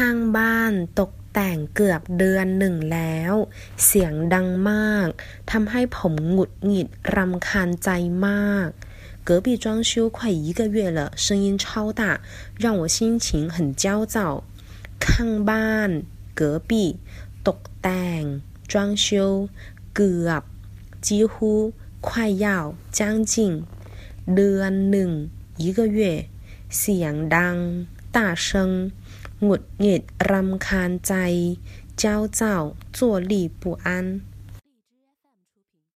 ข้างบ้านตกแต่งเกือบเดือนหนึ่งแล้ว เสียงดังมากทำให้ผมหงุดหงิดรำคาญใจมาก隔壁装修快一个月了，声音超大，让我心情很焦躁。ข้างบ้าน隔壁ตกแต่ง装修เกือบ几乎快要将近เดือนหนึ่ง一个月เสียงดัง大声 หงุดหงิดรำคาญใจ เจ้าเจ้าจั่วหลี่ปูอัน